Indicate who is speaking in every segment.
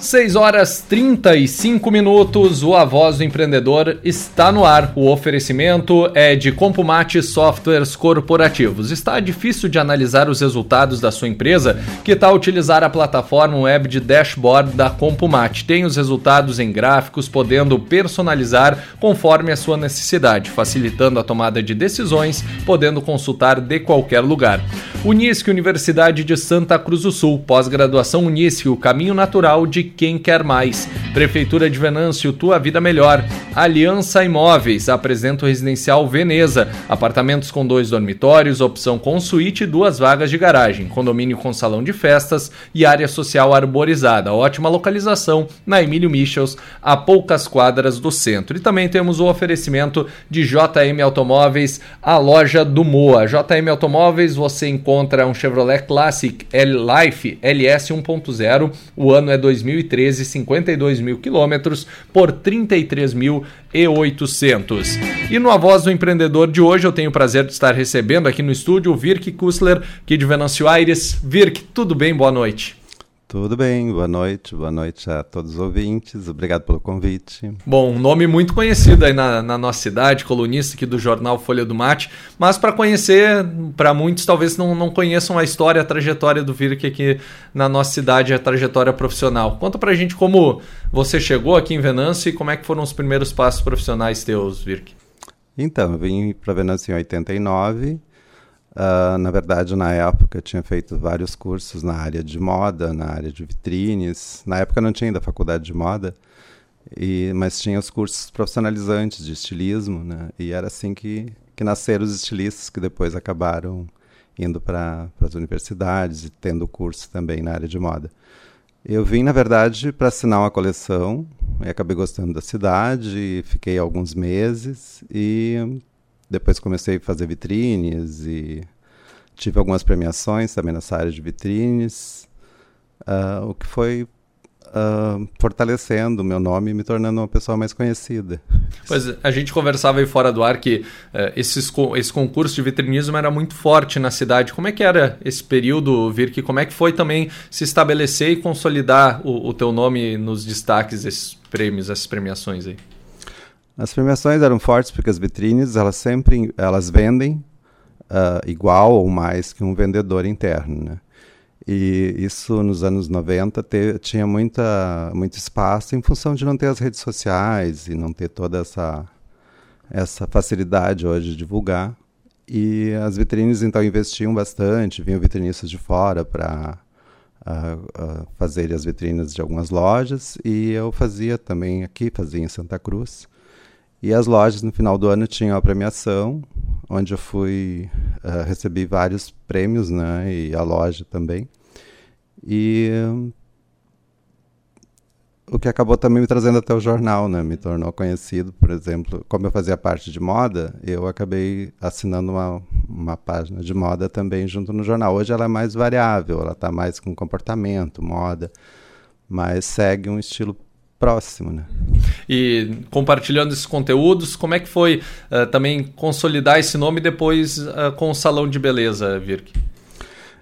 Speaker 1: 6 horas 35 minutos, o A Voz do Empreendedor está no ar. O oferecimento é de Compumate Softwares Corporativos. Está difícil de analisar os resultados da sua empresa? Que tal utilizar a plataforma web de dashboard da Compumate? Tem os resultados em gráficos, podendo personalizar conforme a sua necessidade, facilitando a tomada de decisões, podendo consultar de qualquer lugar. Unisque, Universidade de Santa Cruz do Sul, pós-graduação Unisque, o caminho natural de quem quer mais. Prefeitura de Venâncio, tua vida melhor. Aliança Imóveis apresenta o residencial Veneza. Apartamentos com dois dormitórios, opção com suíte e duas vagas de garagem. Condomínio com salão de festas e área social arborizada. Ótima localização na Emílio Michels, a poucas quadras do centro. E também temos o oferecimento de JM Automóveis, a loja do Moa. JM Automóveis, você encontra um Chevrolet Classic L Life LS 1.0. O ano é 2013, 52 mil quilômetros por 33.800. E no A Voz do Empreendedor de hoje eu tenho o prazer de estar recebendo aqui no estúdio o Virk Kussler, aqui de Venâncio Aires. Virk, tudo bem? Boa noite.
Speaker 2: Tudo bem, boa noite, boa noite a todos os ouvintes, obrigado pelo convite.
Speaker 1: Bom, um nome muito conhecido aí na, na nossa cidade, colunista aqui do jornal Folha do Mate, mas para conhecer, para muitos talvez não, não conheçam a história, a trajetória do Virk aqui na nossa cidade, a trajetória profissional. Conta pra gente como você chegou aqui em Venâncio e como é que foram os primeiros passos profissionais teus, Virk.
Speaker 2: Então, eu vim para Venâncio em 89, Uh, na verdade, na época, eu tinha feito vários cursos na área de moda, na área de vitrines. Na época não tinha ainda faculdade de moda, e, mas tinha os cursos profissionalizantes de estilismo, né? E era assim que, que nasceram os estilistas que depois acabaram indo para as universidades e tendo curso também na área de moda. Eu vim, na verdade, para assinar uma coleção e acabei gostando da cidade, fiquei alguns meses e depois comecei a fazer vitrines e tive algumas premiações também nessa área de vitrines, uh, o que foi uh, fortalecendo o meu nome e me tornando uma pessoa mais conhecida.
Speaker 1: Pois a gente conversava aí fora do ar que uh, esses, esse concurso de vitrinismo era muito forte na cidade. Como é que era esse período, Virk? Como é que foi também se estabelecer e consolidar o, o teu nome nos destaques desses prêmios, essas premiações aí?
Speaker 2: As premiações eram fortes porque as vitrines elas sempre elas vendem uh, igual ou mais que um vendedor interno, né? E isso nos anos 90 te, tinha muita, muito espaço em função de não ter as redes sociais e não ter toda essa, essa facilidade hoje de divulgar. E as vitrines então investiam bastante, vinham vitrinistas de fora para uh, uh, fazer as vitrines de algumas lojas e eu fazia também aqui, fazia em Santa Cruz. E as lojas no final do ano tinham a premiação, onde eu fui uh, recebi vários prêmios, né? E a loja também. E o que acabou também me trazendo até o jornal, né? Me tornou conhecido, por exemplo, como eu fazia parte de moda, eu acabei assinando uma, uma página de moda também junto no jornal. Hoje ela é mais variável, ela está mais com comportamento, moda, mas segue um estilo próximo, né?
Speaker 1: E compartilhando esses conteúdos, como é que foi uh, também consolidar esse nome depois uh, com o salão de beleza, Virk?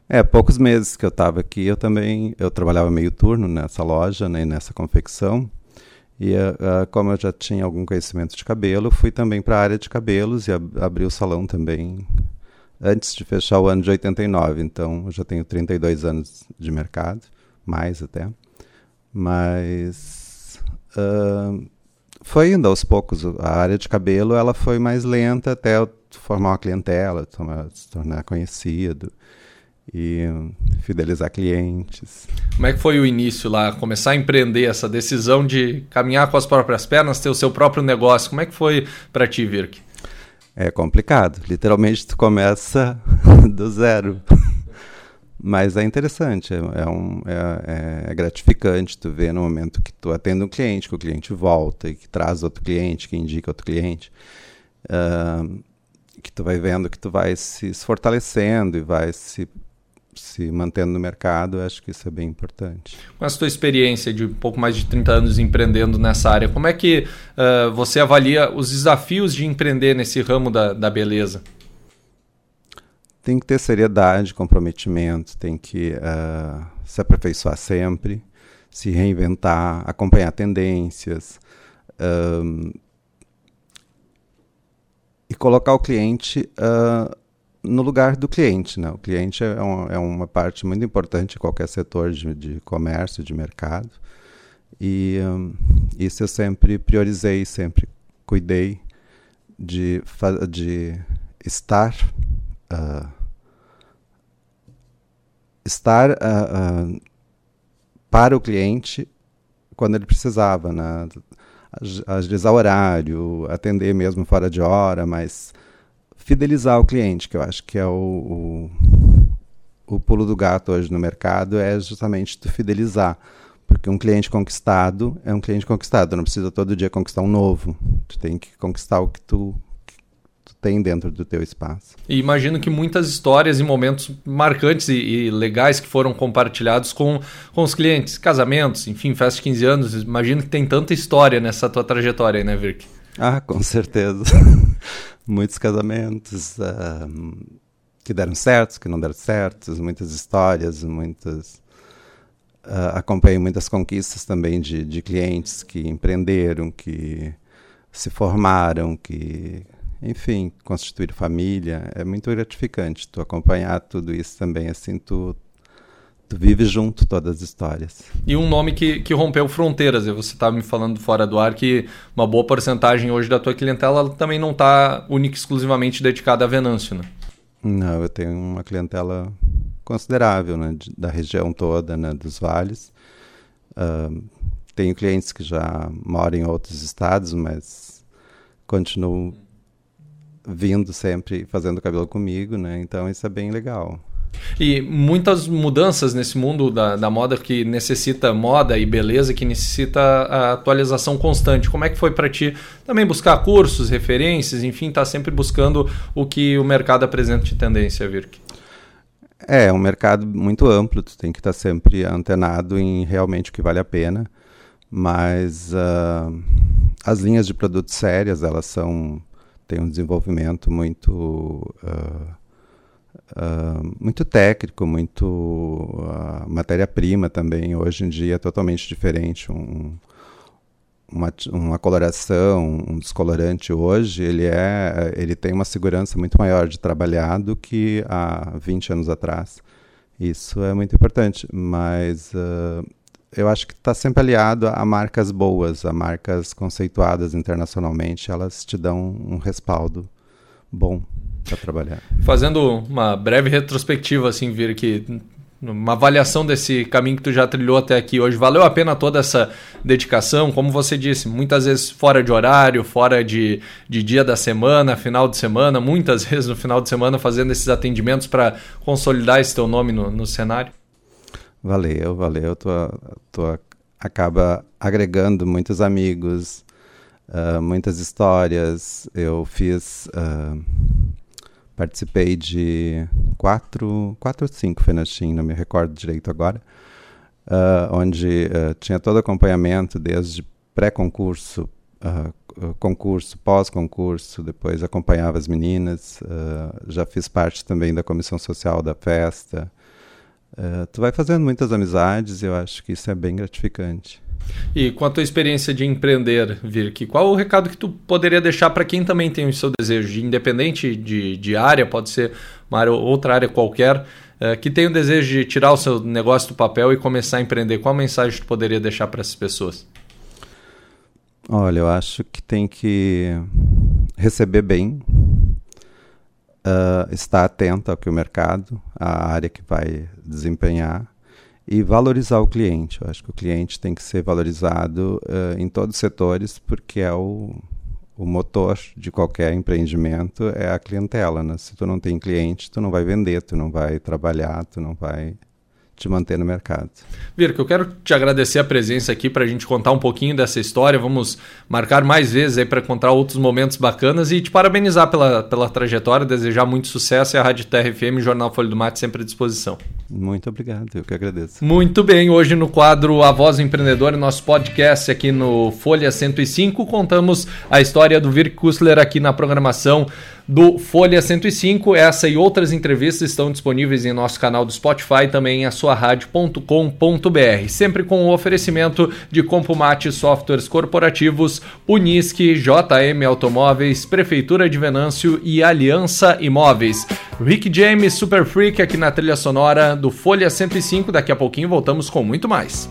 Speaker 2: É, poucos meses que eu estava aqui, eu também eu trabalhava meio turno nessa loja, né, nessa confecção. E uh, como eu já tinha algum conhecimento de cabelo, fui também para a área de cabelos e ab abri o salão também antes de fechar o ano de 89. Então, eu já tenho 32 anos de mercado, mais até. Mas uh, foi indo aos poucos. A área de cabelo ela foi mais lenta até formar uma clientela, se tornar conhecido e fidelizar clientes.
Speaker 1: Como é que foi o início lá? Começar a empreender essa decisão de caminhar com as próprias pernas, ter o seu próprio negócio. Como é que foi para ti, Virk?
Speaker 2: É complicado. Literalmente tu começa do zero. Mas é interessante, é, é, um, é, é, gratificante tu ver no momento que tu atende um cliente, que o cliente volta e que traz outro cliente, que indica outro cliente, uh, que tu vai vendo que tu vai se, se fortalecendo e vai se, se mantendo no mercado, acho que isso é bem importante.
Speaker 1: Com a tua experiência de um pouco mais de 30 anos empreendendo nessa área, como é que uh, você avalia os desafios de empreender nesse ramo da, da beleza?
Speaker 2: Tem que ter seriedade, comprometimento, tem que uh, se aperfeiçoar sempre, se reinventar, acompanhar tendências. Um, e colocar o cliente uh, no lugar do cliente. Né? O cliente é, um, é, uma parte muito importante em qualquer setor de, de comércio, de mercado. E um, isso eu sempre priorizei, sempre cuidei de, de estar. Uh, estar uh, uh, para o cliente quando ele precisava, né? agilizar horário, atender mesmo fora de hora, mas fidelizar o cliente, que eu acho que é o, o, o pulo do gato hoje no mercado, é justamente tu fidelizar. Porque um cliente conquistado é um cliente conquistado, não precisa todo dia conquistar um novo. Tu tem que conquistar o que tu tem dentro do teu espaço.
Speaker 1: E imagino que muitas histórias e momentos marcantes e, e, legais que foram compartilhados com, com os clientes, casamentos, enfim, festa de 15 anos, imagino que tem tanta história nessa tua trajetória, né, Virk?
Speaker 2: Ah, com certeza. Muitos casamentos uh, que deram certos, que não deram certos, muitas histórias, muitas... Uh, acompanhei muitas conquistas também de, de clientes que empreenderam, que se formaram, que enfim, constituir família, é muito gratificante tu acompanhar tudo isso também, assim, tu, tu vive junto todas as histórias.
Speaker 1: E um nome que, que rompeu fronteiras, você estava me falando fora do ar que uma boa porcentagem hoje da tua clientela também não está única e exclusivamente dedicada a Venâncio, né?
Speaker 2: Não, eu tenho uma clientela considerável, né, da região toda, né, dos vales. Uh, tenho clientes que já moram em outros estados, mas continuo vindo sempre fazendo cabelo comigo, né? Então isso é bem legal.
Speaker 1: E muitas mudanças nesse mundo da, da moda que necessita moda e beleza, que necessita a atualização constante. Como é que foi para ti também buscar cursos, referências, enfim, tá sempre buscando o que o mercado apresenta de tendência, Virk?
Speaker 2: É, é um mercado muito amplo, tu tem que estar tá sempre antenado em realmente o que vale a pena, mas uh, as linhas de produtos sérias, elas são tem um desenvolvimento muito uh, uh, muito técnico, muito uh, matéria-prima também. Hoje em dia é totalmente diferente. Um, uma, uma coloração, um descolorante hoje, ele é, ele tem uma segurança muito maior de trabalhar do que há 20 anos atrás. Isso é muito importante, mas uh, eu acho que está sempre aliado a marcas boas, a marcas conceituadas internacionalmente, elas te dão um respaldo bom para trabalhar.
Speaker 1: Fazendo uma breve retrospectiva, assim, vir que uma avaliação desse caminho que tu já trilhou até aqui hoje. Valeu a pena toda essa dedicação? Como você disse, muitas vezes fora de horário, fora de, de dia da semana, final de semana, muitas vezes no final de semana fazendo esses atendimentos para consolidar esse teu nome no, no cenário?
Speaker 2: Valeu, valeu. Tu, tu acaba agregando muitos amigos, uh, muitas histórias. Eu fiz. Uh, participei de quatro, quatro ou cinco Fenachim, não me recordo direito agora, uh, onde tinha todo acompanhamento, desde pré-concurso, concurso, pós-concurso, depois acompanhava as meninas, já fiz parte também da comissão social da festa. Uh, tu vai fazendo muitas amizades e eu acho que isso é bem gratificante.
Speaker 1: E com a tua experiência de empreender, Virk, qual o recado que tu poderia deixar para quem também tem o seu desejo, de independente de, de área, pode ser uma área, outra área qualquer, uh, que tem o desejo de tirar o seu negócio do papel e começar a empreender? Qual mensagem tu poderia deixar para essas pessoas?
Speaker 2: Olha, eu acho que tem que receber bem uh, estar atento ao que o mercado, a área que vai desempenhar e valorizar o cliente. Eu acho que o cliente tem que ser valorizado uh, em todos os setores porque é o, o motor de qualquer empreendimento é a clientela. Né? Se tu não tem cliente, tu não vai vender, tu não vai trabalhar, tu não vai te manter no mercado.
Speaker 1: Virka, eu quero te agradecer a presença aqui para a gente contar um pouquinho dessa história. Vamos marcar mais vezes aí para contar outros momentos bacanas e te parabenizar pela, pela trajetória, desejar muito sucesso e a Rádio Terra FM e Jornal Folha do Mate sempre à disposição.
Speaker 2: Muito obrigado, eu que agradeço.
Speaker 1: Muito bem, hoje no quadro A Voz Empreendedora, nosso podcast aqui no Folha 105, contamos a história do Virk Kussler aqui na programação do Folha 105. Essa e outras entrevistas estão disponíveis em nosso canal do Spotify, também em a sua rádio.com.br. Sempre com o oferecimento de Compumate Softwares Corporativos, Unisque, JM Automóveis, Prefeitura de Venâncio e Aliança Imóveis. Rick James, Super Freak aqui na trilha sonora do Folha 105. Daqui a pouquinho voltamos com muito mais.